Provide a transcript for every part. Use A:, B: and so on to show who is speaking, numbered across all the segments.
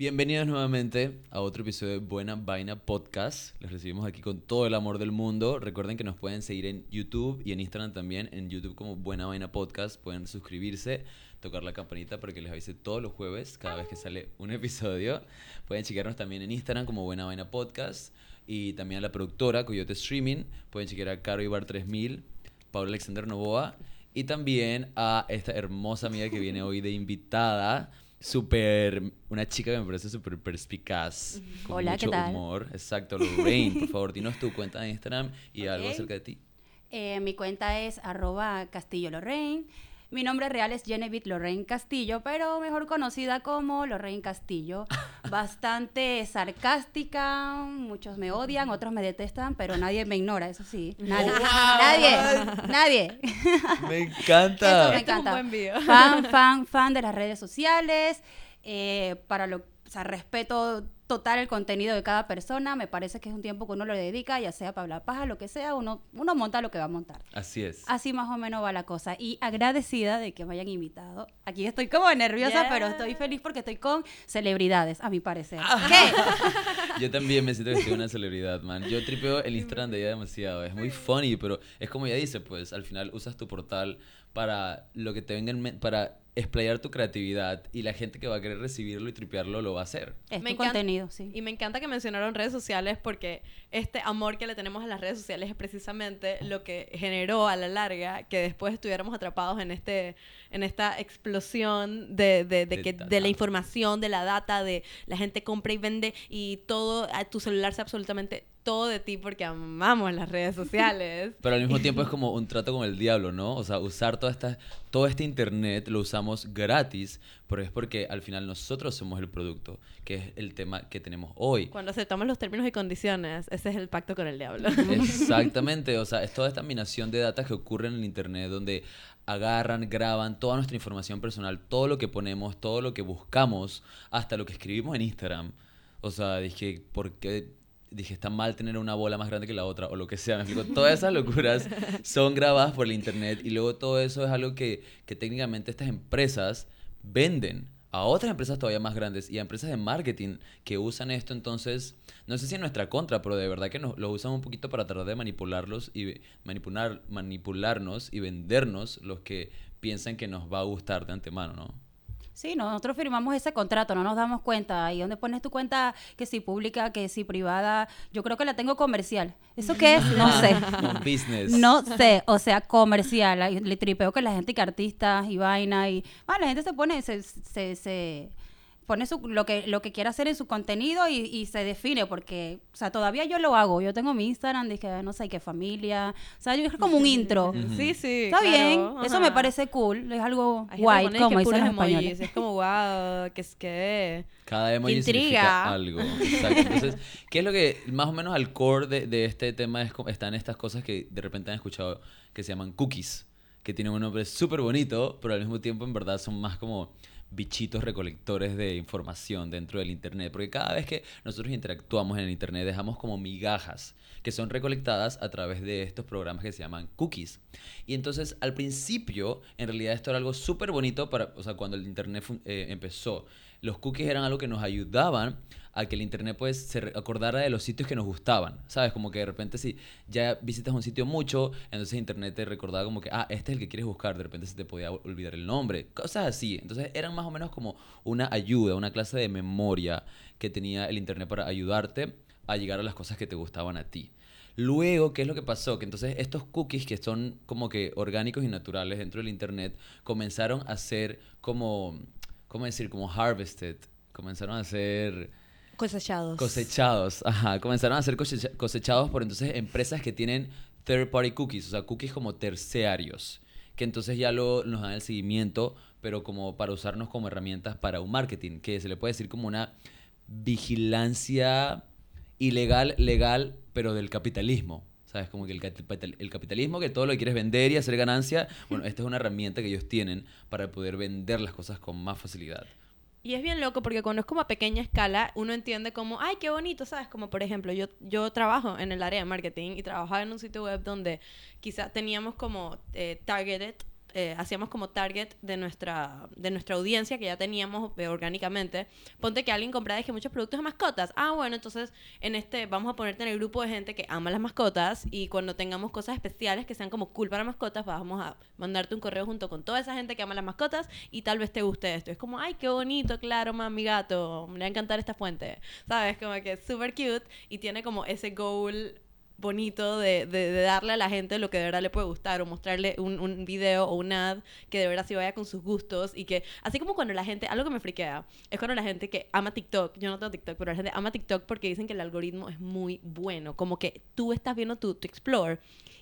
A: Bienvenidos nuevamente a otro episodio de Buena Vaina Podcast. Les recibimos aquí con todo el amor del mundo. Recuerden que nos pueden seguir en YouTube y en Instagram también. En YouTube como Buena Vaina Podcast. Pueden suscribirse, tocar la campanita para que les avise todos los jueves, cada vez que sale un episodio. Pueden chequearnos también en Instagram como Buena Vaina Podcast. Y también a la productora Coyote Streaming. Pueden chequear a Caro Ibar 3000, Pablo Alexander Novoa. Y también a esta hermosa amiga que viene hoy de invitada súper, una chica que me parece súper perspicaz, con
B: Hola,
A: mucho
B: ¿qué tal?
A: humor. Exacto, Lorraine, por favor, dinos tu cuenta de Instagram y algo acerca de ti.
B: Eh, mi cuenta es arroba Castillo Lorraine. Mi nombre real es Genevieve Lorraine Castillo, pero mejor conocida como Lorraine Castillo. Bastante sarcástica, muchos me odian, otros me detestan, pero nadie me ignora, eso sí. Nadie, nadie, nadie.
A: Me
B: Eso
A: encanta.
B: me
C: Este es un
B: encanta.
C: buen video.
B: Fan, fan, fan de las redes sociales. eh, para lo, o sea, respeto total el contenido de cada persona. Me parece que es un tiempo que uno lo dedica, ya sea para hablar paja, lo que sea, uno, uno monta lo que va a montar.
A: Así es.
B: Así más o menos va la cosa. Y agradecida de que me hayan invitado. Aquí estoy como nerviosa,
C: Yeah.
B: pero estoy feliz porque estoy con celebridades, a mi parecer.
A: Ah.
B: ¿Qué?
A: Yo también me siento que soy una celebridad, man. Yo tripeo el Instagram de ella demasiado. Es muy funny, pero es como ella dice, pues al final usas tu portal para lo que te venga en mente, para explayar tu creatividad y la gente que va a querer recibirlo y tripearlo lo va a hacer.
B: Es
C: Me
B: tu
C: encanta-
B: contenido, sí.
C: Y me encanta que mencionaron redes sociales porque este amor que le tenemos a las redes sociales es precisamente lo que generó a la larga que después estuviéramos atrapados en este en esta explosión de, de, de
A: De
C: que, de la información, de la data, de la gente compra y vende y todo, a tu celular sabe absolutamente todo de ti porque amamos las redes sociales.
A: Pero al mismo tiempo es como un trato con el diablo, ¿no? O sea, usar toda esta, todo este internet lo usamos gratis, pero es porque al final nosotros somos el producto, que es el tema que tenemos hoy.
C: Cuando aceptamos los términos y condiciones, ese es el pacto con el diablo.
A: Exactamente, o sea, es toda esta minación de datos que ocurre en el internet donde agarran, graban toda nuestra información personal, todo lo que ponemos, todo lo que buscamos, hasta lo que escribimos en Instagram. O sea, dije, ¿por qué? Dije, está mal tener una bola más grande que la otra, o lo que sea, me. Todas esas locuras son grabadas por el internet y luego todo eso es algo que, que técnicamente estas empresas venden a otras empresas todavía más grandes y a empresas de marketing que usan esto entonces, no sé si en nuestra contra, pero de verdad que nos, lo usan un poquito para tratar de manipularlos y manipular, manipularnos y vendernos los que piensan que nos va a gustar de antemano, ¿no?
B: Sí, nosotros firmamos ese contrato, no nos damos cuenta. Ahí donde pones tu cuenta, que si pública, que si privada, yo creo que la tengo comercial. ¿Eso qué es? No sé.
A: Business.
B: No sé, o sea, comercial. Le tripeo que la gente que artistas y vaina y... Ah, la gente se pone, se, se, se pone su, lo, que, lo que quiere hacer en su contenido y, y se define porque, o sea, todavía yo lo hago. Yo tengo mi Instagram, dije, no sé, qué familia. O sea, yo es como un intro.
C: Sí, sí.
B: Está
C: claro,
B: bien, eso me parece cool, es algo guay, como dicen los españoles.
C: Es como, wow, que es que...
A: Cada emoji
C: Intriga.
A: significa algo. Exacto. Entonces, ¿qué es lo que más o menos al core de, de este tema es, están estas cosas que de repente han escuchado que se llaman cookies? Que tienen un nombre súper bonito, pero al mismo tiempo en verdad son más como bichitos recolectores de información dentro del internet, porque cada vez que nosotros interactuamos en el internet dejamos como migajas que son recolectadas a través de estos programas que se llaman cookies. Y entonces al principio, en realidad esto era algo súper bonito para, o sea, cuando el internet eh, empezó, los cookies eran algo que nos ayudaban a que el internet pues se acordara de los sitios que nos gustaban, ¿sabes? Como que de repente si ya visitas un sitio mucho, entonces internet te recordaba como que, ah, este es el que quieres buscar, de repente se te podía ol- olvidar el nombre, cosas así. Entonces eran más o menos como una ayuda, una clase de memoria que tenía el internet para ayudarte a llegar a las cosas que te gustaban a ti. Luego, ¿qué es lo que pasó? Que entonces estos cookies que son como que orgánicos y naturales dentro del internet comenzaron a ser como, ¿cómo decir? Como harvested. Comenzaron a ser
C: Cosechados.
A: cosechados. Ajá, comenzaron a ser cosecha- cosechados por entonces empresas que tienen third party cookies, o sea, cookies como terciarios, que entonces ya lo, nos dan el seguimiento, pero como para usarnos como herramientas para un marketing, que se le puede decir como una vigilancia ilegal, legal, pero del capitalismo. ¿Sabes? Como que el, el capitalismo, que todo lo que quieres vender y hacer ganancia, bueno, esta es una herramienta que ellos tienen para poder vender las cosas con más facilidad.
C: Y es bien loco porque cuando es como a pequeña escala, uno entiende como, ay, qué bonito, ¿sabes? Como por ejemplo, yo, yo trabajo en el área de marketing y trabajaba en un sitio web donde quizá teníamos como eh, targeted eh, hacíamos como target de nuestra, de nuestra audiencia que ya teníamos eh, orgánicamente. Ponte que alguien comprara que muchos productos de mascotas. Ah, bueno, entonces en este vamos a ponerte en el grupo de gente que ama las mascotas y cuando tengamos cosas especiales que sean como cool para mascotas, vamos a mandarte un correo junto con toda esa gente que ama las mascotas y tal vez te guste esto. Es como, ay, qué bonito, claro, mami gato, me va a encantar esta fuente. ¿Sabes? Como que es súper cute y tiene como ese goal bonito de, de, de, darle a la gente lo que de verdad le puede gustar o mostrarle un, un, video o un ad que de verdad sí vaya con sus gustos y que así como cuando la gente, algo que me friquea es cuando la gente que ama TikTok, yo no tengo TikTok, pero la gente ama TikTok porque dicen que el algoritmo es muy bueno, como que tú estás viendo tu, tu Explore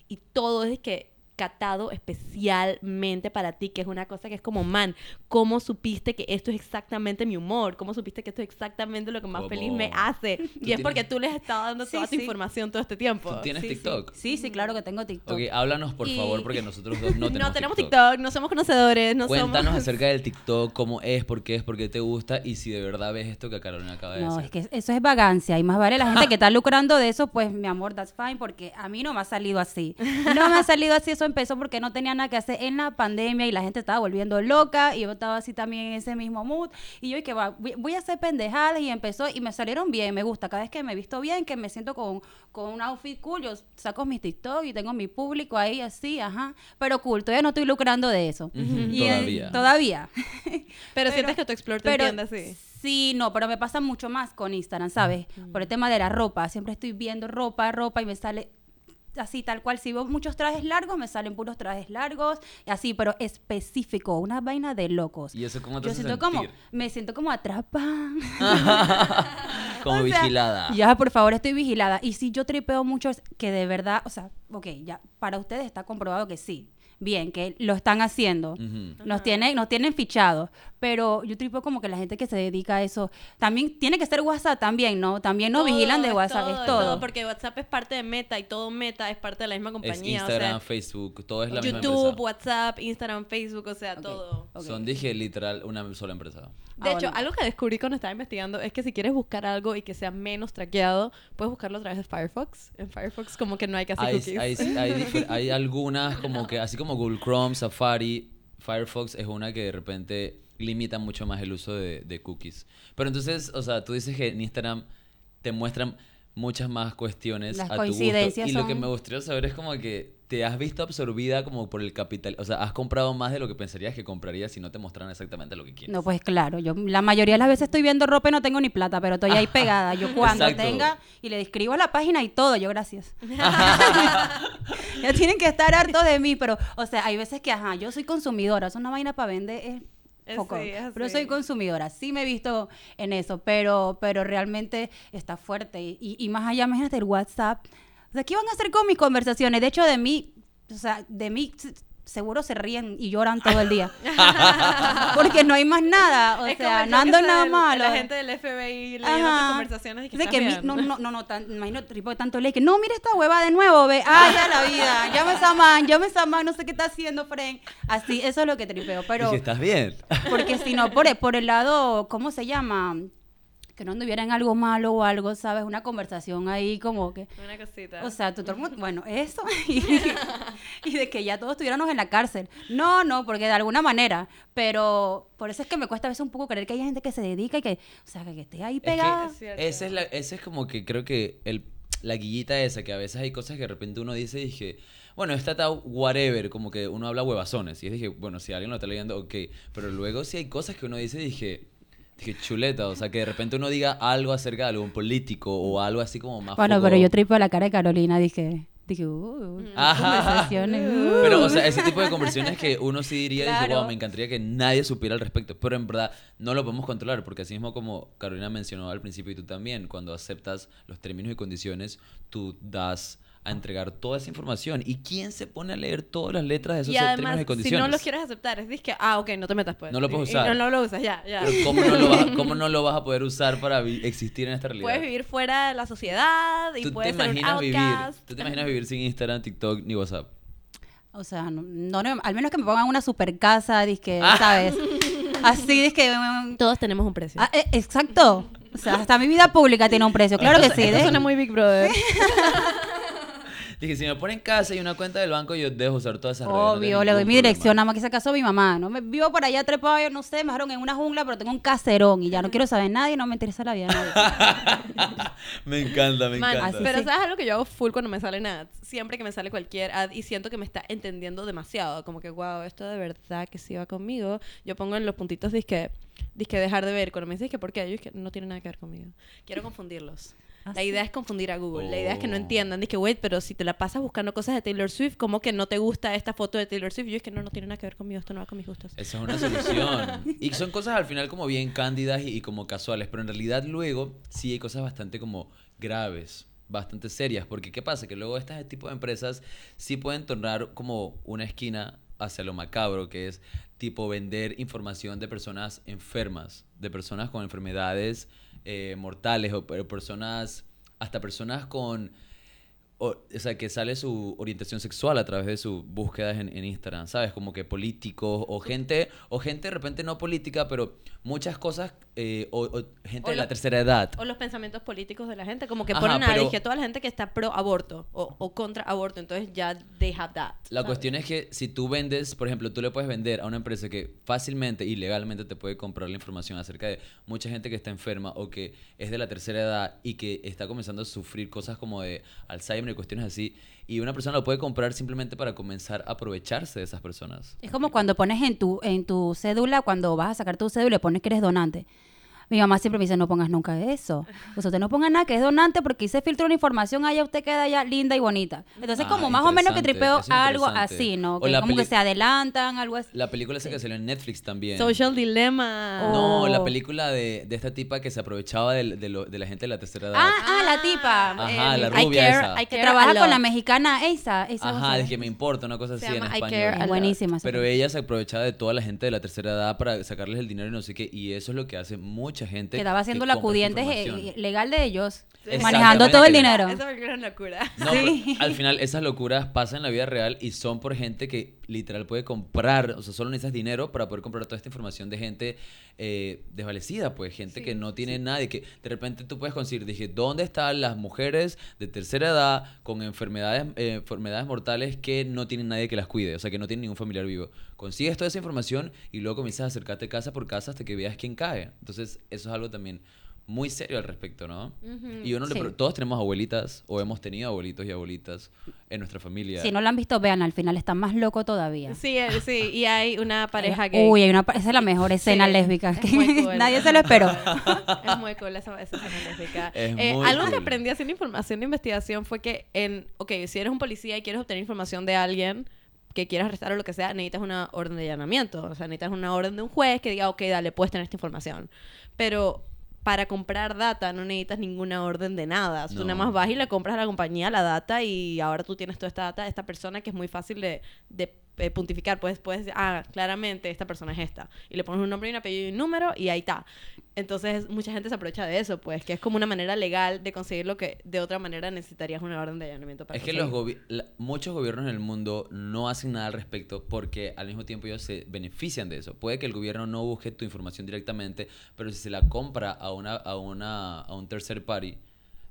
C: y todo es que catado especialmente para ti, que es una cosa que es como, man, ¿cómo supiste que esto es exactamente mi humor? ¿Cómo supiste que esto es exactamente lo que más
A: ¿Cómo?
C: feliz me hace? Y es
A: tienes-
C: porque tú les has estado dando
B: Sí,
C: toda tu
B: sí.
C: información todo este tiempo.
A: ¿Tú tienes
B: Sí.
A: TikTok?
B: Sí, sí, claro que tengo TikTok.
A: Ok, háblanos por
C: Y-
A: favor, porque nosotros dos no tenemos,
C: no tenemos TikTok. no somos conocedores, no
A: Cuéntanos
C: somos...
A: acerca del TikTok, cómo es, por qué es, por qué te gusta y si de verdad ves esto que Carolina acaba de
B: No,
A: decir.
B: es que eso es vagancia y más vale la gente que está lucrando de eso, pues mi amor, that's fine, porque a mí no me ha salido así. No me ha salido así, eso empezó porque no tenía nada que hacer en la pandemia y la gente estaba volviendo loca y yo estaba así también en ese mismo mood y yo dije, va, voy voy a hacer pendejadas y empezó y me salieron bien, me gusta, cada vez que me visto bien, que me siento con, con un outfit cool, yo saco mis TikTok y tengo mi público ahí así, ajá, pero cool, todavía no estoy lucrando de eso. Y,
A: todavía.
B: todavía.
C: Pero, sientes que tu Explore te entiende así.
B: Sí, no, pero me pasa mucho más con Instagram, ¿sabes? Por el tema de la ropa. Siempre estoy viendo ropa, ropa y me sale así tal cual. Si veo muchos trajes largos, me salen puros trajes largos y así, pero específico, una vaina de locos.
A: ¿Y eso cómo te
B: Yo
A: hace
B: siento como,
A: sentir?
B: me siento como atrapada.
A: como
B: O sea,
A: vigilada.
B: Ya, por favor, estoy vigilada. Y si yo tripeo mucho, es que de verdad, o sea, ok, ya, para ustedes está comprobado que sí. Bien, que lo están haciendo. Nos tienen, nos tienen fichados. Pero yo tripeo como que la gente que se dedica a eso. También tiene que ser WhatsApp también, ¿no? También nos
C: Todo,
B: vigilan de WhatsApp, es todo.
C: Porque WhatsApp es parte de Meta y todo Meta es parte de la misma
A: Es
C: compañía.
A: Instagram,
C: o
A: Facebook, todo es la misma
C: YouTube,
A: empresa.
C: WhatsApp, Instagram, Facebook, o sea, todo.
A: Son, dije, literal, una sola empresa.
C: De
B: Ah,
C: hecho,
B: bueno.
C: algo que descubrí cuando estaba investigando es que si quieres buscar algo y que sea menos traqueado, puedes buscarlo a través de Firefox. En Firefox como que no hay casi
A: Hay,
C: cookies.
A: hay, hay, hay algunas como que, así como Google Chrome, Safari, Firefox es una que de repente limita mucho más el uso de, de cookies. Pero entonces, o sea, tú dices que en Instagram te muestran muchas más cuestiones
B: Las
A: a tu gusto.
B: coincidencias
A: Y lo que me gustaría saber es como que te has visto absorbida como por el capital. O sea, has comprado más de lo que pensarías que comprarías si no te mostraran exactamente lo que quieres.
B: No, pues claro, yo la mayoría de las veces estoy viendo ropa y no tengo ni plata, pero estoy ahí pegada. Yo cuando
A: Exacto.
B: tenga y le escribo a la página y todo, yo gracias. ya tienen que estar hartos de mí, pero, o sea, hay veces que, ajá, yo soy consumidora, es una vaina para vender, es Pero soy consumidora, sí me he visto en eso, pero, pero realmente está fuerte. Y, y más allá, imagínate el WhatsApp. O sea, ¿qué van a hacer con mis conversaciones? De hecho, de mí, o sea, de mí seguro se ríen y lloran todo el día. Porque no hay más nada, o
C: Es
B: sea, no ando nada
C: del-
B: malo.
C: La gente del FBI leyendo tus conversaciones y que,
B: Dice
C: estás
B: que mi-
C: bien.
B: no, no, no, no, tan, imagino tipo de tanto ley que no, mira esta hueva de nuevo, ve, ay, ya la vida, llama a esa man, llama a esa man, no sé qué está haciendo, Fren. Así, eso es lo que tripeo, pero
A: Dije, ¿estás bien?
B: porque si no, por, el- por el lado, ¿cómo se llama? Que no anduviera en algo malo o algo, ¿sabes? Una conversación ahí como que...
C: Una cosita.
B: O sea, tú todo el mundo- bueno, eso y, y de que ya todos estuviéramos en la cárcel. No, no, porque de alguna manera, pero por eso es que me cuesta a veces un poco creer que hay gente que se dedica y que, o sea, que esté ahí
A: que
B: pegada.
C: Es cierto.
A: Ese es, la, ese es como que creo que el, la guillita esa, que a veces hay cosas que de repente uno dice y dije, bueno, está whatever, como que uno habla huevazones. Y dije, bueno, si alguien lo está leyendo, ok. Pero luego si hay cosas que uno dice, dije, dije, chuleta, o sea, que de repente uno diga algo acerca de algún político o algo así como más
B: Bueno,
A: foco-
B: pero yo tripeo la cara de Carolina, dije, dije, uh, conversaciones. uh.
A: Pero, o sea, ese tipo de conversaciones que uno sí diría, dije,
B: Claro.
A: wow, me encantaría que nadie supiera al respecto. Pero en verdad no lo podemos controlar, porque así mismo como Carolina mencionó al principio y tú también, cuando aceptas los términos y condiciones, tú das a entregar toda esa información. ¿Y quién se pone a leer todas las letras de esos
C: y
A: términos
C: además,
A: y
C: si
A: condiciones?
C: no los quieres aceptar, es disque, ah, ok, no te metas pues.
A: No lo puedes
C: Y- y
A: usar.
C: no, lo usas, ya, ya.
A: Pero ¿cómo no, lo vas, cómo no lo vas a poder usar para existir en esta realidad?
C: Puedes vivir fuera de la sociedad y
A: ¿Tú te
C: puedes ser un
A: vivir? ¿Tú te imaginas vivir sin Instagram, TikTok ni WhatsApp?
B: O sea, no, no, no, al menos que me pongan una super casa, dizque,
A: Ah.
B: ¿sabes? Así, dizque... um,
C: Todos tenemos un precio.
B: ah, eh, exacto. O sea, hasta mi vida pública tiene un precio. Claro que sí.
C: esto
B: de-
C: suena muy Big Brother.
A: Dije, si me ponen casa y una cuenta del banco, yo dejo usar todas esas redes.
B: Obvio, le doy mi dirección, nada más que se casó mi mamá, ¿no? Me vivo por allá trepado, yo no sé, me dejaron en una jungla, pero tengo un caserón y ya no quiero saber nadie, no me interesa la vida de nadie.
A: me encanta, me
C: Man,
A: encanta.
B: así
C: pero
B: sí.
C: ¿sabes algo que yo hago full cuando me salen ads? Siempre que me sale cualquier ad y siento que me está entendiendo demasiado, como que, wow, esto de verdad que sí va conmigo, yo pongo en los puntitos disque, disque dejar de ver. Cuando me dices que por qué, yo es que no tiene nada que ver conmigo. Quiero confundirlos.
B: ¿Ah,
C: La
B: sí?
C: idea es confundir a Google. La idea es que no
A: Oh.
C: entiendan. Dije, wait, pero si te la pasas buscando cosas de Taylor Swift, ¿cómo que no te gusta esta foto de Taylor Swift? Yo es que no, no tiene nada que ver conmigo. Esto no va con mis gustos.
A: Esa es una solución. y son cosas al final como bien cándidas y, y como casuales, pero en realidad luego sí hay cosas bastante como graves, bastante serias, porque ¿qué pasa? Que luego este tipo de empresas sí pueden tornar como una esquina hacia lo macabro, que es tipo vender información de personas enfermas, de personas con enfermedades eh, mortales o per- personas, hasta personas con o, o sea, que sale su orientación sexual a través de sus búsquedas en, en Instagram, ¿sabes? Como que políticos o gente, o gente de repente no política, pero muchas cosas, eh, o, o gente
C: O
A: de la
C: lo-
A: tercera edad.
C: O los pensamientos políticos de la gente, como que
A: Ajá,
C: ponen a dije, toda la gente que está pro aborto o, o contra aborto, entonces ya they have that.
A: La
C: ¿sabes?
A: cuestión es que si tú vendes, por ejemplo, tú le puedes vender a una empresa que fácilmente y legalmente te puede comprar la información acerca de mucha gente que está enferma o que es de la tercera edad y que está comenzando a sufrir cosas como de Alzheimer y cuestiones así, y una persona lo puede comprar simplemente para comenzar a aprovecharse de esas personas.
B: Es como cuando pones en tu, en tu cédula, cuando vas a sacar tu cédula y pones que eres donante. Mi mamá siempre me dice, no pongas nunca eso. O sea, usted no ponga nada que es donante porque ahí se filtra una información, allá usted queda ya linda y bonita. Entonces,
A: Ah,
B: como más o menos que tripeo algo así, ¿no?
A: O
B: Que
A: la
B: como que se adelantan, algo así.
A: La película esa que salió en Netflix también.
C: Social Dilemma.
A: No, la
B: Oh.
A: película de, de esta tipa que se aprovechaba del- de, lo- de la gente de la tercera edad.
B: Ah, ah, la tipa.
A: Ajá, la
C: I
A: rubia
C: care,
A: esa.
C: I
B: Que
C: care
B: trabaja con la mexicana esa. esa
A: Ajá, es que me importa, una cosa
C: Se
A: así en español.
B: Buenísima.
A: Pero ella se aprovechaba de toda la gente de la tercera edad para sacarles el dinero y no sé qué. Y eso es lo que hace mucha gente.
B: que estaba haciendo
A: que
B: la acudiente eh,
A: información.
B: legal de ellos. Manejando todo el dinero.
C: Esa es una locura.
A: No, pero al final esas locuras pasan en la vida real y son por gente que literal puede comprar, o sea, solo necesitas dinero para poder comprar toda esta información de gente eh, desvalecida, pues gente que no tiene nadie, que de repente tú puedes conseguir, dije, ¿dónde están las mujeres de tercera edad con enfermedades, eh, enfermedades mortales que no tienen nadie que las cuide, o sea, que no tienen ningún familiar vivo? Consigues toda esa información y luego comienzas a acercarte casa por casa hasta que veas quién cae. Entonces, eso es algo también muy serio al respecto, ¿no? Y uno le
B: Sí.
A: pre- todos tenemos abuelitas o hemos tenido abuelitos y abuelitas en nuestra familia.
B: Si no lo han visto, vean, al final está más loco todavía.
C: Sí, eh, sí, y hay una pareja gay.
B: Uy, hay una, pa- esa es la mejor escena
C: Sí,
B: lésbica.
C: es
B: que
C: cool.
B: Nadie se lo esperó.
C: Es muy cool esa, esa escena lésbica.
A: Es
C: Eh,
A: muy
C: algo que
A: cool.
C: aprendí haciendo información de investigación fue que, en, ok, si eres un policía y quieres obtener información de alguien que quieras arrestar o lo que sea, necesitas una orden de allanamiento. O sea, necesitas una orden de un juez que diga, ok, dale, puedes tener esta información. Pero para comprar data no necesitas ninguna orden de nada. Tú nada más vas y le compras a la compañía la data y ahora tú tienes toda esta data de esta persona que es muy fácil de, de, eh, puntificar. Puedes, puedes decir, ah, claramente esta persona es esta. Y le pones un nombre y un apellido y un número y ahí está. Entonces mucha gente se aprovecha de eso, pues, que es como una manera legal de conseguir lo que de otra manera necesitarías una orden de allanamiento para
A: Es que los
C: conseguir.
A: gobi- la- muchos gobiernos en el mundo no hacen nada al respecto porque al mismo tiempo ellos se benefician de eso. Puede que el gobierno no busque tu información directamente, pero si se la compra a una a una a un tercer party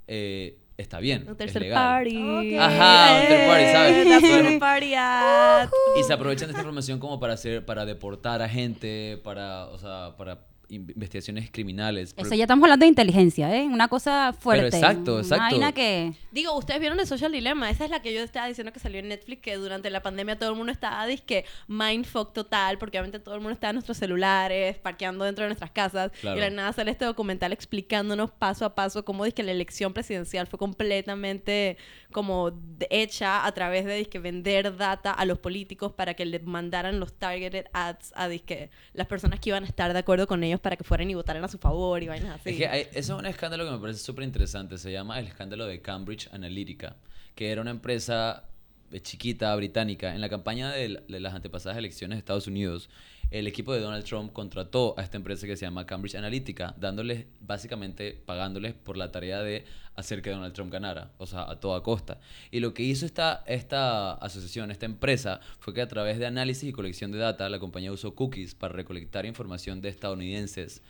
A: eh, está bien,
C: Un
A: es
C: tercer
A: legal.
C: party.
A: Ajá, un third party, ¿sabes?
C: Eh, that's what
A: Pero-
C: a party at.
A: Y se aprovechan de esta información como para hacer para deportar a gente, para, o sea, para investigaciones criminales.
B: Eso
A: Pero-
B: ya estamos hablando de inteligencia, ¿eh? Una cosa fuerte.
A: exacto,
B: Una
A: exacto.
B: vaina que...
C: Digo, ustedes vieron el Social Dilemma. Esa es la que yo estaba diciendo que salió en Netflix, que durante la pandemia todo el mundo estaba, que mindfuck total, porque obviamente todo el mundo estaba en nuestros celulares, parqueando dentro de nuestras casas.
A: Claro.
C: Y de la nada sale este documental explicándonos paso a paso cómo que la elección presidencial fue completamente como hecha a través de dizque, vender data a los políticos para que le mandaran los targeted ads a dizque, las personas que iban a estar de acuerdo con ellos para que fueran y votaran a su favor y vainas así.
A: Es que hay- eso es un escándalo que me parece súper interesante. Se llama el escándalo de Cambridge Analytica, que era una empresa eh, chiquita británica. En la campaña de, de las antepasadas elecciones de Estados Unidos, el equipo de Donald Trump contrató a esta empresa que se llama Cambridge Analytica, dándoles, básicamente, pagándoles por la tarea de hacer que Donald Trump ganara, o sea, a toda costa. Y lo que hizo esta, esta asociación, esta empresa, fue que a través de análisis y colección de data, la compañía usó cookies para recolectar información de estadounidenses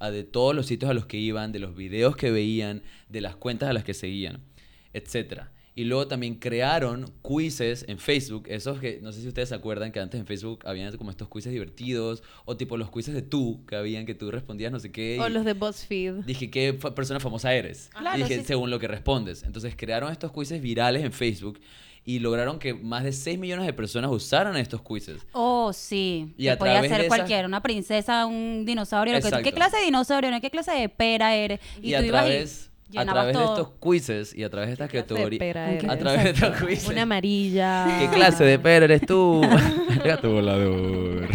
A: de todos los sitios a los que iban, de los videos que veían, de las cuentas a las que seguían, etcétera. Y luego también crearon quizzes en Facebook, esos que no sé si ustedes se acuerdan que antes en Facebook habían como estos quizzes divertidos, o tipo los quizzes de tú, que habían que tú respondías no sé qué.
C: O los de BuzzFeed.
A: Dije, ¿qué fa- persona famosa eres?
B: Claro,
A: y dije,
B: sí, sí.
A: según lo que respondes. Entonces crearon estos quizzes virales en Facebook y lograron que más de 6 millones de personas usaran estos quizzes.
B: Oh, sí.
A: Y a
B: podía
A: través
B: ser
A: de esa-
B: cualquiera, una princesa, un dinosaurio. lo que tú- ¿Qué clase de dinosaurio eres? ¿Qué clase de pera eres?
A: Y, a
B: ibas
A: través, a través de estos quizzes y a través de estas
C: ¿Qué clase de
A: categorías...
C: pera
B: A
A: través de estos quizzes.
C: Una amarilla.
A: ¿Qué clase de pera eres tú? Gato volador.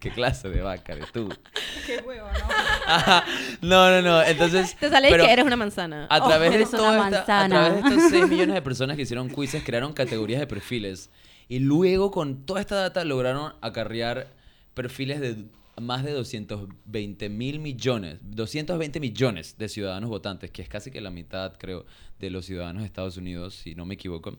A: ¿Qué clase de vaca eres tú?
B: Qué huevo, ¿no?
A: Ajá. No, no, no. Entonces.
C: Te sale
A: pero
C: que eres una manzana.
A: A
B: Oh,
A: través, de
B: eres una
A: toda esta- a través de estos 6 millones de personas que hicieron quizzes, crearon categorías de perfiles. Y luego, con toda esta data, lograron acarrear perfiles de más de 220 mil millones, 220 millones de ciudadanos votantes, que es casi que la mitad, creo, de los ciudadanos de Estados Unidos, si no me equivoco.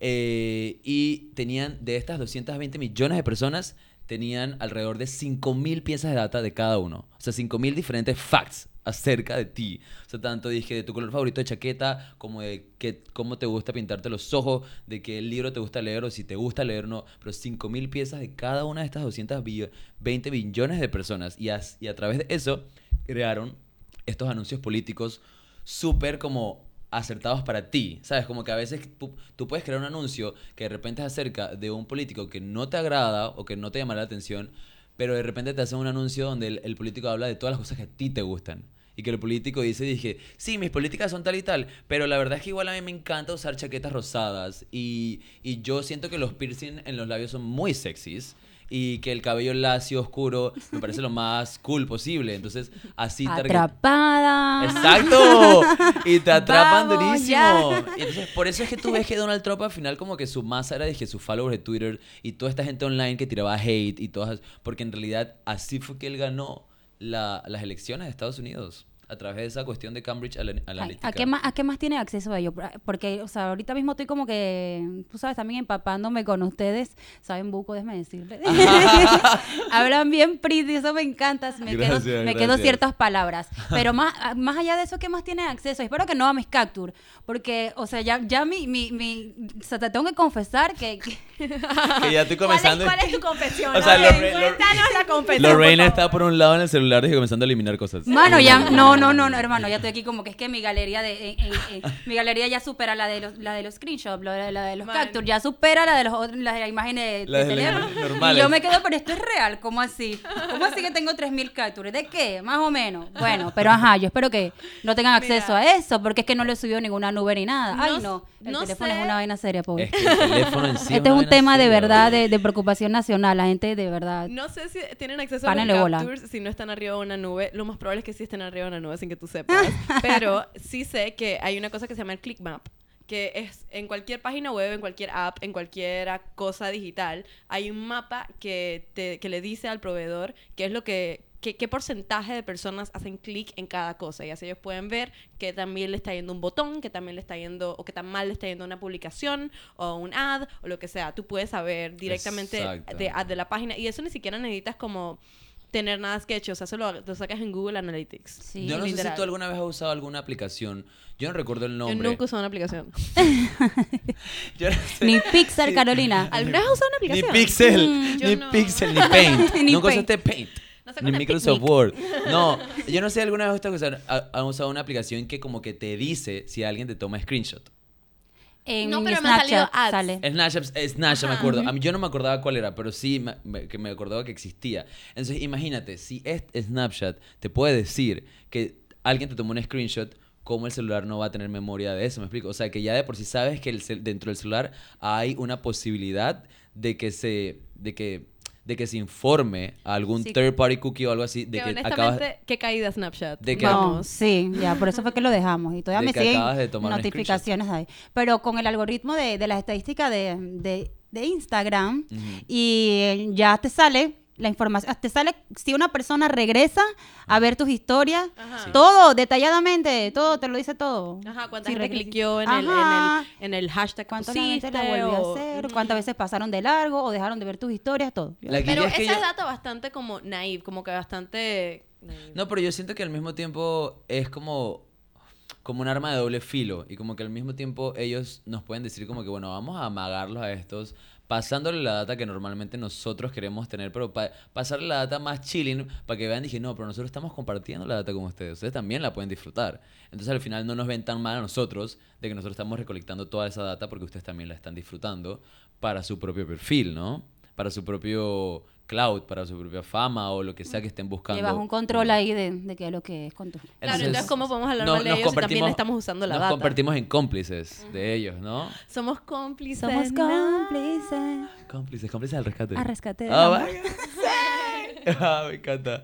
A: Eh, y tenían, de estas 220 millones de personas, tenían alrededor de 5.000 piezas de data de cada uno. O sea, 5.000 diferentes facts acerca de ti. O sea, tanto dije de tu color favorito de chaqueta, como de que, cómo te gusta pintarte los ojos, de qué libro te gusta leer o si te gusta leer o no. Pero 5.000 piezas de cada una de estas 220 millones de personas. Y, a través de eso crearon estos anuncios políticos súper como acertados para ti, ¿sabes? Como que a veces tú, puedes crear un anuncio que de repente es acerca de un político que no te agrada o que no te llama la atención, pero de repente te hacen un anuncio donde el político habla de todas las cosas que a ti te gustan. Y que el político dice, dije, sí, mis políticas son tal y tal, pero la verdad es que igual a mí me encanta usar chaquetas rosadas y, y yo siento que los piercing en los labios son muy sexys y que el cabello lacio, oscuro, me parece lo más cool posible. Entonces, así
B: Atrapada.
A: Exacto. Y te atrapan
B: Vamos,
A: durísimo.
B: ya.
A: Entonces, por eso es que tú ves que Donald Trump al final como que su masa era de que sus followers de Twitter y toda esta gente online que tiraba hate y todas, porque en realidad así fue que él ganó la- las elecciones de Estados Unidos a través de esa cuestión de Cambridge Analytica.
B: ¿A qué, más, ¿A qué más tiene acceso ellos? Porque, o sea, ahorita mismo estoy como que, tú sabes, también empapándome con ustedes. Saben buco, déjame decirle. Hablan bien pretty, eso me encanta. Me,
A: Gracias,
B: quedo, me quedo ciertas palabras. Pero más, más allá de eso, ¿qué más tienen acceso? Espero que no a mis capture. Porque, o sea, ya, ya mi, mi, mi, o sea, te tengo que confesar que... que-
A: Que ya estoy comenzando.
C: ¿Cuál es, cuál es tu confesión?
A: O sea,
C: A ver,
A: Lorre- Lor-
C: cuéntanos la confesión.
A: Lorraine
C: por
A: está por un lado en el celular y comenzando a eliminar cosas.
B: Mano, ya, no, no, no, no, hermano, ya estoy aquí como que es que mi galería de, en- en- en- mi galería ya supera la de los, la de los screenshots, la de, la de los capture, ya supera la de los otros- las de las imágenes de
A: de las
B: teléfono. Y yo me quedo, pero esto es real, ¿cómo así? ¿Cómo así que tengo 3000 captures? ¿De qué? Más o menos. Bueno, pero ajá, yo espero que no tengan acceso
C: Mira.
B: a eso, porque es que no le subió ninguna nube ni nada. Ay,
C: No-
B: no, el
C: no
B: teléfono
C: sé.
B: es una vaina seria, pobre.
A: Es que el teléfono en sí
B: este es un tema de verdad, de, de preocupación nacional, la gente de verdad.
C: No sé si tienen acceso a los
B: bola.
C: captures si no están arriba de una nube. Lo más probable es que sí estén arriba de una nube sin que tú sepas. Pero sí sé que hay una cosa que se llama el click map que es en cualquier página web, en cualquier app, en cualquier cosa digital, hay un mapa que, te, que le dice al proveedor qué es lo que qué, qué porcentaje de personas hacen clic en cada cosa y así ellos pueden ver que también le está yendo un botón, que también le está yendo o que tan mal le está yendo una publicación o un ad o lo que sea. Tú puedes saber directamente de, de la página y eso ni siquiera necesitas como tener nada sketch, o sea, solo lo sacas en Google Analytics.
B: Sí.
A: Yo no sé si tú alguna vez has usado alguna aplicación. Yo no recuerdo el nombre.
C: Yo nunca he usado una aplicación.
A: Yo no sé.
B: Ni Pixar, Carolina.
C: ¿Alguna vez has usado una
A: Ni
C: aplicación?
A: Pixel,
C: Mm,
A: ni
C: no.
A: Pixel, ni Paint.
B: Ni
A: Nunca
B: Paint.
A: usaste Paint.
C: No sé
A: ni Microsoft
C: Picnic.
A: Word. No, yo no sé alguna vez ustedes usaron- ha- han usado una aplicación que como que te dice si alguien te toma screenshot.
B: En
C: No, pero me han salido
B: Snapchat
C: ads.
B: sale.
A: Snapchat, eh, Snapchat me acuerdo. A mí yo no me acordaba cuál era, pero sí me, me- que me acordaba que existía. Entonces, imagínate, si es Snapchat te puede decir que alguien te tomó un screenshot, ¿cómo el celular no va a tener memoria de eso? ¿Me explico? O sea, que ya de por sí sabes que el cel- dentro del celular hay una posibilidad de que se de que de que se informe a algún
B: Sí.
A: third party cookie o algo así de
C: que
A: que,
C: honestamente,
A: acabas
C: qué caída Snapchat.
A: de que-
B: No, sí, ya, por eso fue que lo dejamos. Y todavía
A: De
B: me
A: que
B: siguen
A: acabas de tomar un
B: notificaciones ahí. Pero con el algoritmo de, de las estadísticas de, de, de Instagram, y ya te sale la información, te sale si una persona regresa a ver tus historias,
C: Ajá.
B: Todo, detalladamente, todo, te lo dice todo.
C: Ajá, cuánta
B: Si
C: gente
B: regresa-
C: cliqueó en el, en, el, en el hashtag
B: ¿Cuántas veces la volvió a hacer? ¿Cuántas veces pasaron de largo o dejaron de ver tus historias? Todo.
A: La
C: Pero
A: es
C: esa
A: que yo-
C: data bastante como naive, como que bastante... naive.
A: No, pero yo siento que al mismo tiempo es como. como un arma de doble filo y como que al mismo tiempo ellos nos pueden decir como que, bueno, vamos a amagarlos a estos pasándole la data que normalmente nosotros queremos tener, pero pa- pasarle la data más chilling para que vean, dije, no, pero nosotros estamos compartiendo la data con ustedes, ustedes también la pueden disfrutar. Entonces al final no nos ven tan mal a nosotros de que nosotros estamos recolectando toda esa data porque ustedes también la están disfrutando para su propio perfil, ¿no? Para su propio cloud, para su propia fama o lo que sea que estén buscando.
B: Llevas un control ahí de, de qué es lo que es con tu...
C: Claro, entonces, ¿cómo podemos hablar
A: no-
C: mal de
A: nos
C: ellos si también estamos usando la
A: nos
C: data?
A: convertimos en cómplices de ellos, ¿no?
C: Somos cómplices.
B: Somos cómplices.
A: Cómplices, cómplices al rescate.
B: A rescate del
A: Ah, vaya. Ah, me encanta.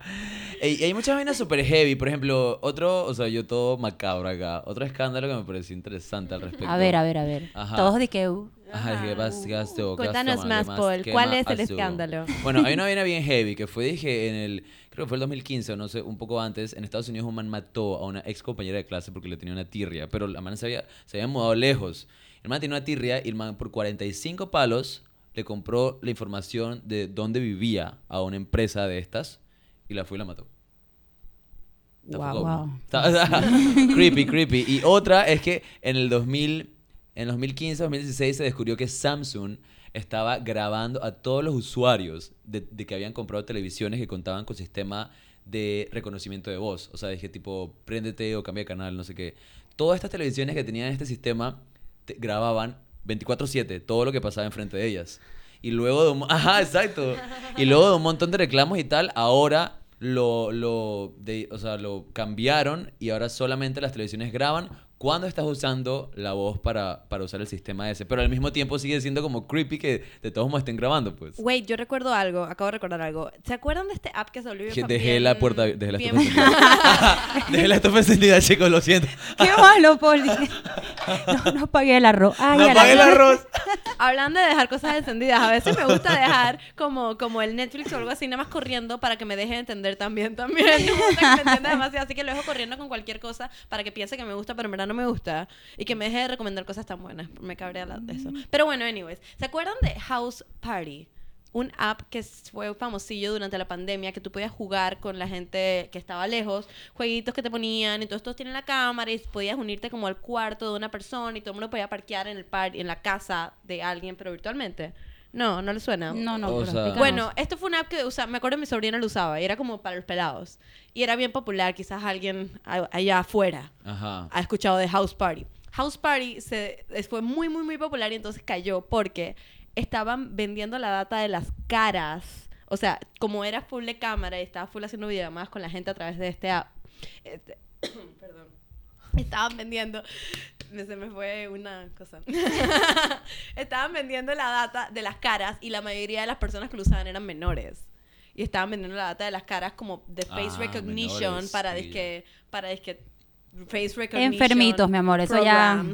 A: Y hay muchas vainas super heavy. Por ejemplo, otro, o sea, yo todo macabro acá. Otro escándalo que me pareció interesante al respecto.
B: A ver, a ver, a ver.
A: Ajá.
B: Todos de que...
A: Ajá, que vas- gasto,
C: Cuéntanos
A: gasto,
C: más,
A: más,
C: Paul.
A: ¿qué
C: ¿Cuál es el escándalo?
A: Bueno, hay una vaina bien heavy que fue, dije, en el. Creo que fue el 2015 o no sé, un poco antes. En Estados Unidos, un man mató a una ex compañera de clase porque le tenía una tirria. Pero la man se había, se había mudado lejos. El man tenía una tirria y el man, por 45 palos, le compró la información de dónde vivía a una empresa de estas y la fue y la mató.
B: Wow.
A: Está- creepy, creepy. Y otra es que en el 2000, en 2015, 2016 se descubrió que Samsung estaba grabando a todos los usuarios de, de que habían comprado televisiones que contaban con sistema de reconocimiento de voz. O sea, dije tipo, préndete o cambia de canal, no sé qué. Todas estas televisiones que tenían este sistema te- grababan 24/7 todo lo que pasaba enfrente de ellas. Y luego de un, ajá, exacto. Y luego de un montón de reclamos y tal, ahora lo, lo, o sea, lo cambiaron y ahora solamente las televisiones graban cuando estás usando la voz para, para usar el sistema ese. Pero al mismo tiempo sigue siendo como creepy que de todos modos estén grabando, pues.
C: Wait, yo recuerdo algo, acabo de recordar algo. ¿Se acuerdan de este app que se volvió bien-
A: dejé la puerta, dejé la
C: bien-
A: estufa encendida. dejé la estufa encendida, chicos, lo siento.
B: ¡Qué malo, Poli! No, no pagué el arroz. Ay,
A: No apagué el arroz.
C: Hablando de dejar cosas encendidas, a veces me gusta dejar como, como el Netflix o algo así, nada más corriendo para que me deje entender también, también. Me gusta que me entienda demasiado, así que lo dejo corriendo con cualquier cosa para que piense que me gusta, pero en verdad no me gusta. Y que me deje de recomendar cosas tan buenas. Me cabrea la- eso. Pero bueno, anyways. ¿Se acuerdan de House Party? Un app que fue famosillo durante la pandemia, que tú podías jugar con la gente que estaba lejos, jueguitos que te ponían, y todos, todos tienen la cámara, y podías unirte como al cuarto de una persona, y todo el mundo podía parquear en el par en la casa de alguien, pero virtualmente. No, no le suena.
B: No, no,
A: O sea-.
C: Bueno, esto fue una app que usa, me acuerdo mi sobrina lo usaba, y era como para los pelados. Y era bien popular, quizás alguien allá afuera
A: Ajá.
C: ha escuchado de House Party. House Party se, fue muy, muy, muy popular y entonces cayó porque estaban vendiendo la data de las caras. O sea, como era full de cámara y estaba full haciendo videollamadas con la gente a través de este app. este- perdón. Estaban vendiendo. me- Se me fue una cosa. estaban vendiendo la data de las caras y la mayoría de las personas que lo usaban eran menores. Y estaban vendiendo la data de las caras como de face
A: Ah,
C: recognition
A: menores,
C: para
A: sí.
C: disque, para disque face recognition.
B: Enfermitos, mi amor, eso ya-.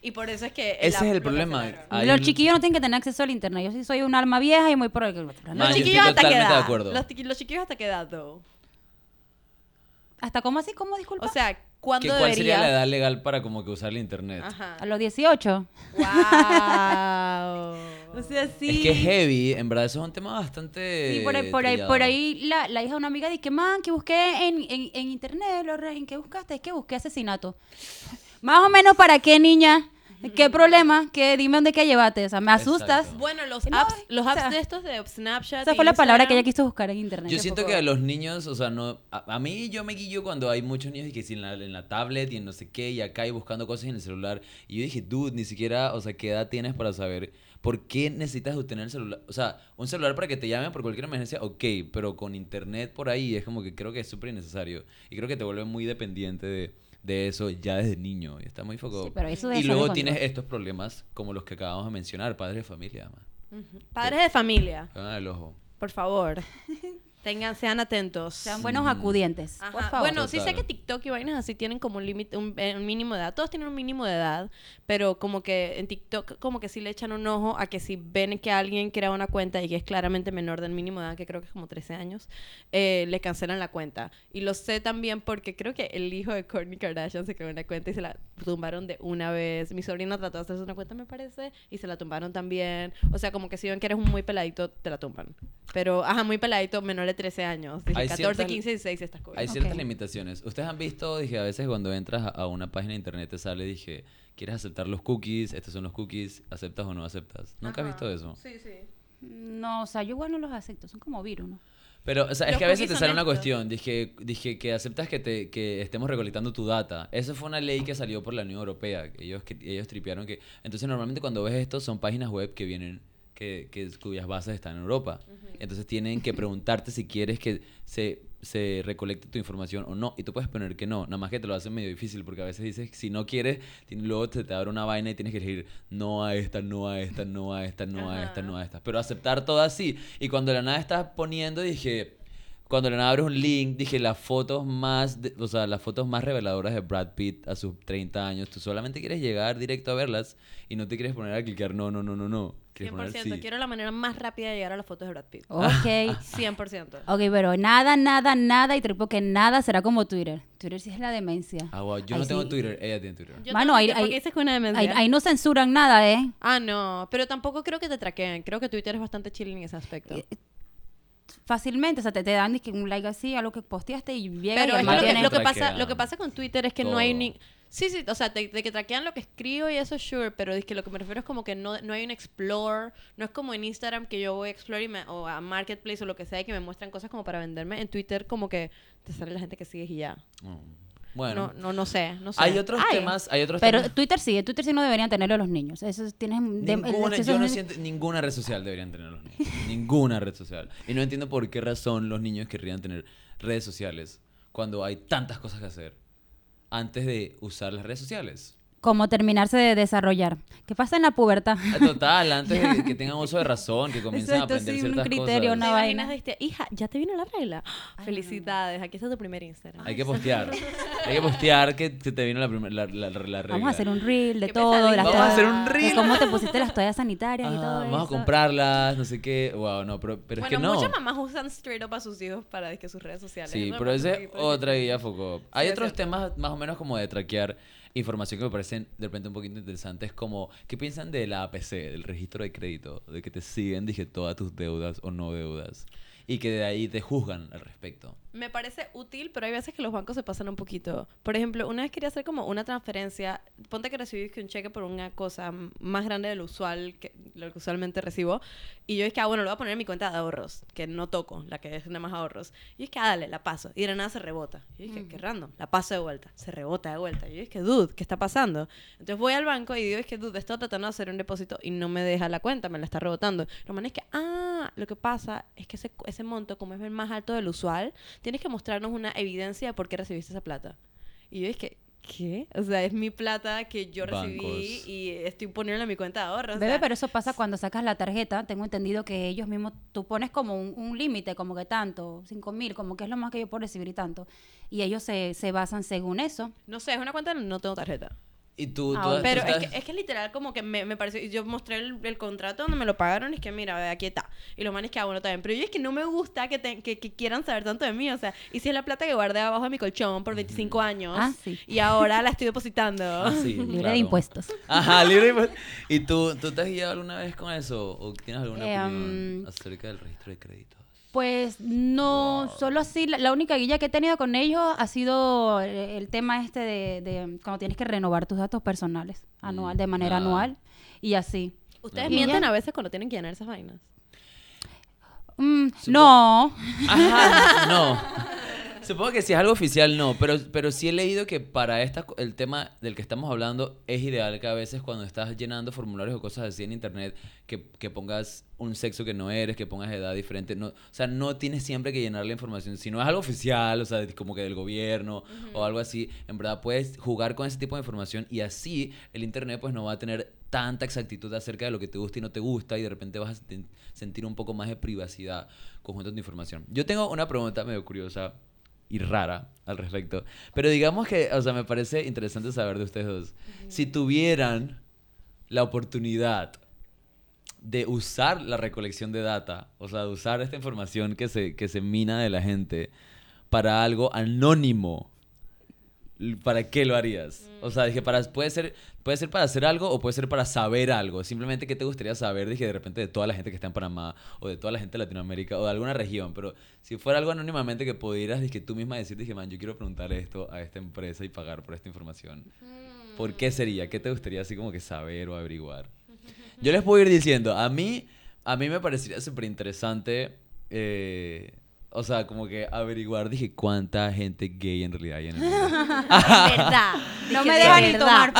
C: Y por eso es que
A: Ese es el
C: lo
A: problema. Hay
B: Los
A: un-
B: chiquillos no tienen que tener acceso al internet. Yo sí soy un alma vieja y muy por el...
A: Man,
C: Los
A: yo estoy
C: chiquillos hasta qué
A: totalmente de
C: edad.
A: acuerdo.
C: Los, tiqui- los chiquillos hasta qué edad, though.
B: ¿Hasta cómo así? ¿Cómo? Disculpa.
C: O sea,
A: ¿Qué-
C: ¿cuándo
A: ¿Cuál sería la edad legal para como que usar el internet?
C: Ajá.
B: a los 18.
C: Wow. o sea, sí.
A: Es que es heavy, en verdad, eso es un tema bastante.
B: Sí, por ahí, por ahí,
A: trillado.
B: por ahí la, la hija de una amiga dice que, man, que busqué en, en, en internet, Lorraine, ¿qué buscaste? Es que busqué asesinato. Más o menos, ¿para qué, niña? ¿Qué problema? ¿Qué, dime dónde que llevaste. O sea, me asustas.
A: Exacto.
C: Bueno, los
B: No,
C: apps, los
B: o
C: apps
B: sea,
C: de estos de Snapchat.
B: Esa
C: y
B: fue la palabra que ella quiso buscar en internet.
A: Yo siento
C: poco.
A: que a los niños, o sea, no. A, a mí yo me guillo cuando hay muchos niños y que si en la, en la tablet y en no sé qué y acá y buscando cosas en el celular. Y yo dije, dude, ni siquiera, o sea, ¿qué edad tienes para saber por qué necesitas tener el celular? O sea, un celular para que te llamen por cualquier emergencia, ok, pero con internet por ahí es como que creo que es súper innecesario. Y creo que te vuelve muy dependiente de, de eso ya desde niño. Y está muy foco.
B: Sí, pero eso debe
A: y luego
B: control.
A: tienes estos problemas como los que acabamos de mencionar, padres de familia.
C: Ujú. Padres de familia,
A: Pongan el ojo.
C: por favor. Tengan, sean atentos.
B: Sean buenos acudientes. Por favor.
C: Bueno, sí sé que TikTok y vainas así tienen como un límite, un, eh, un mínimo de edad. Todos tienen un mínimo de edad, pero como que en TikTok como que sí le echan un ojo a que si ven que alguien crea una cuenta y que es claramente menor del mínimo de edad, que creo que es como 13 años, eh, le cancelan la cuenta. Y lo sé también porque creo que el hijo de Kourtney Kardashian se creó una cuenta y se la tumbaron de una vez. Mi sobrina trató de hacerse una cuenta, me parece, y se la tumbaron también. O sea, como que si ven que eres un muy peladito, te la tumban. Pero, ajá, muy peladito, menor de 13 años. Dije
A: Hay
C: 14,
A: ciertas-
C: 15, 16 estas cosas.
A: Hay ciertas limitaciones. Ustedes han visto, dije, a veces cuando entras a- a una página de internet te sale, dije, ¿quieres aceptar los cookies? Estos son los cookies, ¿aceptas o no aceptas? ¿Nunca has visto eso?
C: Sí, sí.
B: No, o sea, yo igual no los acepto, son como virus, ¿no?
A: Pero, o sea, es
C: Los
A: que a veces te sale una cuestión. Dije, dije que aceptas que, te, que estemos recolectando tu data. Eso fue una ley que salió por la Unión Europea. Ellos, que ellos tripearon que... Entonces, normalmente cuando ves esto, son páginas web que vienen... Que, que- cuyas bases están en Europa. Entonces tienen que preguntarte si quieres que se, se recolecte tu información o no. Y tú puedes poner que no. Nada más que te lo hacen medio difícil porque a veces dices, si no quieres, luego te, te abre una vaina y tienes que elegir no a esta, no a esta, no a esta, no a esta, no a esta. Pero aceptar todas sí. Y cuando de la nada estás poniendo, dije, cuando nada abres un link, dije las fotos más, de- o sea, las fotos más reveladoras de Brad Pitt a sus 30 años. Tú solamente quieres llegar directo a verlas y no te quieres poner a clicar no, no, no, no, no. Quieres
C: 100%.
A: poner sí.
C: Quiero la manera más rápida de llegar a las fotos de Brad Pitt.
B: Ok.
C: 100%.
B: ok, pero nada, nada, nada, y tripo que nada será como Twitter. Twitter sí es la demencia.
A: Ah, wow. Yo
B: Ahí
A: no tengo. Twitter, ella tiene Twitter.
C: Yo
B: Mano, ahí-
C: ¿por
B: ahí-
C: una demencia?
B: Ahí, ahí no censuran nada, ¿eh?
C: Ah, no, pero tampoco creo que te traqueen. Creo que Twitter es bastante chill en ese aspecto.
B: Eh, Fácilmente, o sea, te, te dan un like así a lo que posteaste y llega
C: Pero
B: y
C: es lo, que, lo que pasa, lo que pasa con Twitter es que no hay
A: todo.
C: ni... Sí, sí, o sea, de, de que traquean lo que escribo y eso, sure, pero es que lo que me refiero es como que no, no hay un explore, no es como en Instagram que yo voy a explore y me- o a Marketplace o lo que sea y que me muestran cosas como para venderme. En Twitter como que te sale la gente que sigues y ya.
A: Mm. Bueno,
C: No, no, no sé, no sé.
A: hay otros
B: Ay,
A: temas, hay otros
B: Pero
A: temas.
B: Twitter sí, Twitter sí no deberían tenerlo los niños. Eso tienes de-
A: Ninguna,
B: acceso
A: yo no siento, ninguna red social deberían tener los niños. ninguna red social. Y no entiendo por qué razón los niños querrían tener redes sociales cuando hay tantas cosas que hacer antes de usar las redes sociales.
B: Como terminarse de desarrollar. ¿Qué pasa en la pubertad?
A: Ah, Total, antes de que tengan uso de razón, que comiencen a aprender
B: sí, un
A: ciertas
B: criterio,
A: cosas.
B: una
C: ¿Te
B: vaina.
C: este, hija, ya te vino la regla?
B: Ay,
C: Felicidades, aquí está tu primer Instagram.
A: Hay que postear. Hay que postear que te vino la, primer- la, la, la regla.
B: Vamos a hacer un reel de
C: Qué
B: todo, de las.
A: Vamos a hacer un
B: de
A: reel.
B: cómo te pusiste las toallas sanitarias y todo
A: vamos a comprarlas, no sé qué. Wow, no, pero, pero es que no.
C: muchas mamás usan straight up a sus hijos para que sus redes sociales.
A: Sí, pero esa
C: un
A: es otra guía foco. Hay
C: es
A: otros
C: cierto.
A: temas más o menos como de traquear información que me parecen de repente un poquito interesantes, como ¿qué piensan de la APC, del registro de crédito? De que te siguen, dije, todas tus deudas o no deudas. Y que de ahí te juzgan al respecto.
C: Me parece útil, pero hay veces que los bancos se pasan un poquito. Por ejemplo, una vez quería hacer como una transferencia. Ponte que recibí que un cheque por una cosa más grande de lo usual, que lo que usualmente recibo. Y yo es que, ah, bueno, lo voy a poner en mi cuenta de ahorros, que no toco, la que es nada más ahorros. Y es que, ah, dale, la paso. Y de nada se rebota. Y yo dije, qué random, la paso de vuelta. Se rebota de vuelta. Y yo es que, dude, ¿qué está pasando? Entonces voy al banco y digo, es que, dude, estoy tratando de hacer un depósito y no me deja la cuenta, me la está rebotando. Lo malo es que, ah, lo que pasa es que ese, ese monto, como es el más alto del usual, tienes que mostrarnos una evidencia de por qué recibiste esa plata. Y yo que, ¿qué? O sea, es mi plata que yo recibí
A: Bancos.
C: y estoy poniéndola en mi cuenta de ahorros. o
B: Bebé,
C: sea,
B: pero eso pasa cuando sacas la tarjeta. Tengo entendido que ellos mismos, tú pones como un, un límite, como que tanto, cinco mil, como que es lo más que yo puedo recibir y tanto. Y ellos se, se basan según eso.
C: No sé, es una cuenta, no tengo tarjeta.
A: Y tú,
B: Ah,
A: tú- tú
C: Pero es que, es que literal como que me, me pareció, yo mostré el, el contrato donde me lo pagaron y es que mira, ve, aquí está. Y los manes que, ah, bueno, también. Pero yo es que no me gusta que, te- que, que quieran saber tanto de mí, o sea, y si es la plata que guardé abajo de mi colchón por 25 años
B: Ah, sí.
C: y ahora la estoy depositando.
A: Ah, sí,
B: Libre
A: claro.
B: de impuestos.
A: Ajá, libre de impuestos. ¿Y tú, tú te has guiado alguna vez con eso? ¿O tienes alguna
B: Eh,
A: opinión
B: um,
A: acerca del registro de créditos?
B: Pues no, solo así, la, la única guía que he tenido con ellos ha sido el, el tema este de, de cuando tienes que renovar tus datos personales anual, de manera
A: ah.
B: anual y así.
C: Ustedes
B: Y
C: mienten
B: ya.
C: a veces cuando tienen que llenar esas vainas.
B: Mm, no,
A: Ajá, no. Supongo que si es algo oficial, no. Pero, pero sí he leído que para esta, el tema del que estamos hablando es ideal que a veces cuando estás llenando formularios o cosas así en internet, que, que pongas un sexo que no eres, que pongas edad diferente. No, o sea, no tienes siempre que llenar la información. Si no es algo oficial, o sea, como que del gobierno o algo así, en verdad puedes jugar con ese tipo de información y así el internet pues no va a tener tanta exactitud acerca de lo que te gusta y no te gusta y de repente vas a sen- sentir un poco más de privacidad conjunto de información. Yo tengo una pregunta medio curiosa y rara al respecto, pero digamos que, o sea, me parece interesante saber de ustedes dos. Si tuvieran la oportunidad de usar la recolección de data, o sea, de usar esta información que se, que se mina de la gente para algo anónimo, ¿para qué lo harías? O sea, dije, para, puede, ser, puede ser para hacer algo o puede ser para saber algo. Simplemente, ¿qué te gustaría saber? Dije, de repente, de toda la gente que está en Panamá o de toda la gente de Latinoamérica o de alguna región. Pero si fuera algo anónimamente que pudieras, dije, tú misma decir, dije, man, yo quiero preguntar esto a esta empresa y pagar por esta información. ¿Por qué sería? ¿Qué te gustaría así como que saber o averiguar? Yo les puedo ir diciendo, a mí, a mí me parecería súper interesante, eh, o sea, como que averiguar, dije, cuánta gente gay en realidad hay en el mundo.
C: verdad.
B: No me
C: de
B: dejan ni tomar.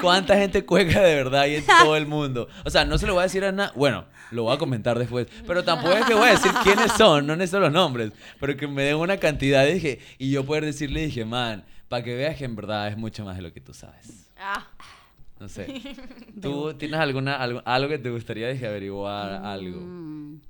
A: ¿Cuánta gente cueca de verdad hay en todo el mundo? O sea, no se lo voy a decir a nada. Bueno, lo voy a comentar después. Pero tampoco es que voy a decir quiénes son, no necesito los nombres. Pero que me den una cantidad, dije, y yo poder decirle, dije, man, para que veas que en verdad es mucho más de lo que tú sabes.
C: Ah,
A: No sé. ¿Tú tienes alguna, algo, algo que te gustaría, dije, averiguar algo?
B: Mm.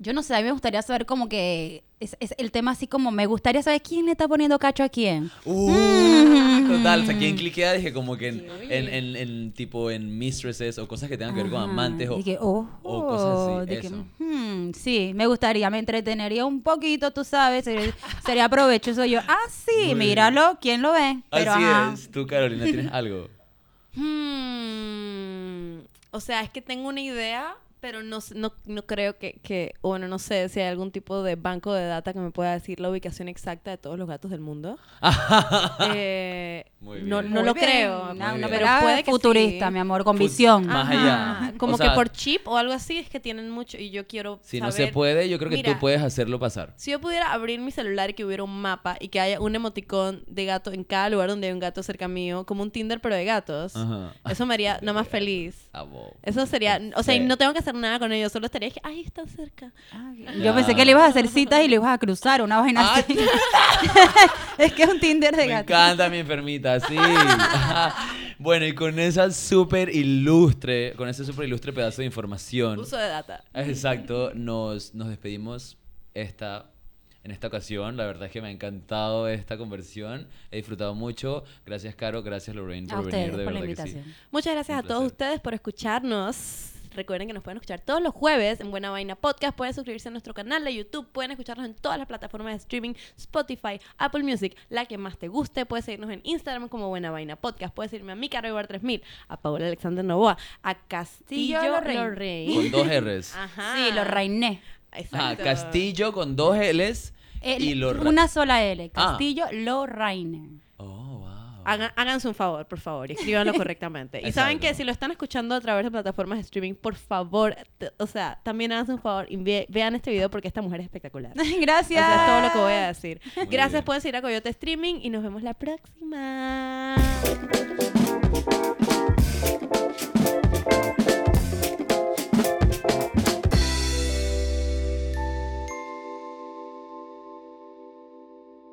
B: Yo no sé, a mí me gustaría saber como que es, es el tema así como me gustaría saber quién le está poniendo cacho a quién.
A: Uh,
B: Mm.
A: Total, o sea, ¿quién cliquea? Dije como que en, en, en- en tipo en mistresses o cosas que tengan que ver con amantes o,
B: que, oh,
A: o cosas así. eso.
B: hmm, sí, me gustaría, me entretenería un poquito, tú sabes, sería, sería provechoso yo. Ah, sí,
A: Muy
B: míralo, ¿quién lo ve? Pero,
A: Así
B: ajá.
A: es. Tú, Carolina, ¿tienes algo?
C: hmm, O sea, es que tengo una idea, pero no, no, no creo que, que, bueno, no sé si hay algún tipo de banco de data que me pueda decir la ubicación exacta de todos los gatos del mundo. Eh,
A: Muy
C: no,
A: bien.
C: no
B: Muy
C: lo
B: bien,
C: creo.
B: Una
A: bien.
C: pero puede que
B: futurista,
C: sí.
B: mi amor, con
A: Fut-
B: visión.
A: Más
C: Ajá,
A: allá.
C: Como
A: O
C: que
A: sea,
C: por chip o algo así es que tienen mucho y yo quiero
A: Si no
C: saber-
A: se puede, yo creo que
C: Mira,
A: tú puedes hacerlo pasar.
C: Si yo pudiera abrir mi celular y que hubiera un mapa y que haya un emoticón de gato en cada lugar donde hay un gato cerca mío, como un Tinder pero de gatos,
A: Ajá.
C: eso me haría nada más feliz. Eso sería, o sea, no tengo que hacer nada con ellos, solo estaría que, ay, están cerca.
B: Yo pensé que le ibas a hacer citas y le ibas a cruzar una vaina
A: Ay.
B: así. es que es un Tinder de
A: Me
B: gato.
A: encanta mi enfermita, sí. bueno, y con esa súper ilustre, con ese súper ilustre pedazo de información.
C: Uso de data.
A: Exacto, nos, nos despedimos esta, en esta ocasión. La verdad es que me ha encantado esta conversión. He disfrutado mucho. Gracias, Caro. Gracias, Lorraine,
B: A
A: por
B: ustedes
A: venir. De
B: por la
A: verdad que sí.
B: invitación.
C: Muchas gracias
A: Un
C: a todos ustedes por escucharnos. Recuerden que nos pueden escuchar todos los jueves en Buena Vaina Podcast. Pueden suscribirse a nuestro canal de YouTube. Pueden escucharnos en todas las plataformas de streaming: Spotify, Apple Music, la que más te guste. Puedes seguirnos en Instagram como Buena Vaina Podcast. Puedes seguirme a mi Caro Ibar 3000, a Paola Alexander Novoa, a Castillo
B: Lorraine.
C: Lorraine.
A: Con dos R's.
C: Ajá.
B: Sí, lo reiné.
C: Exacto.
A: Ajá, Castillo con dos L's
B: El-
A: y lo
B: una sola L.
A: Ah.
B: Castillo lo Rainer.
A: Oh, wow.
C: Hagan, háganse un favor, por favor, y escríbanlo correctamente. y saben que si lo están escuchando a través de plataformas de streaming, por favor, o sea, también háganse un favor y vean este video porque esta mujer es espectacular.
B: Gracias.
C: Eso es todo lo que voy a decir. Gracias,
A: bien.
C: pueden seguir a Coyote Streaming y nos vemos la próxima.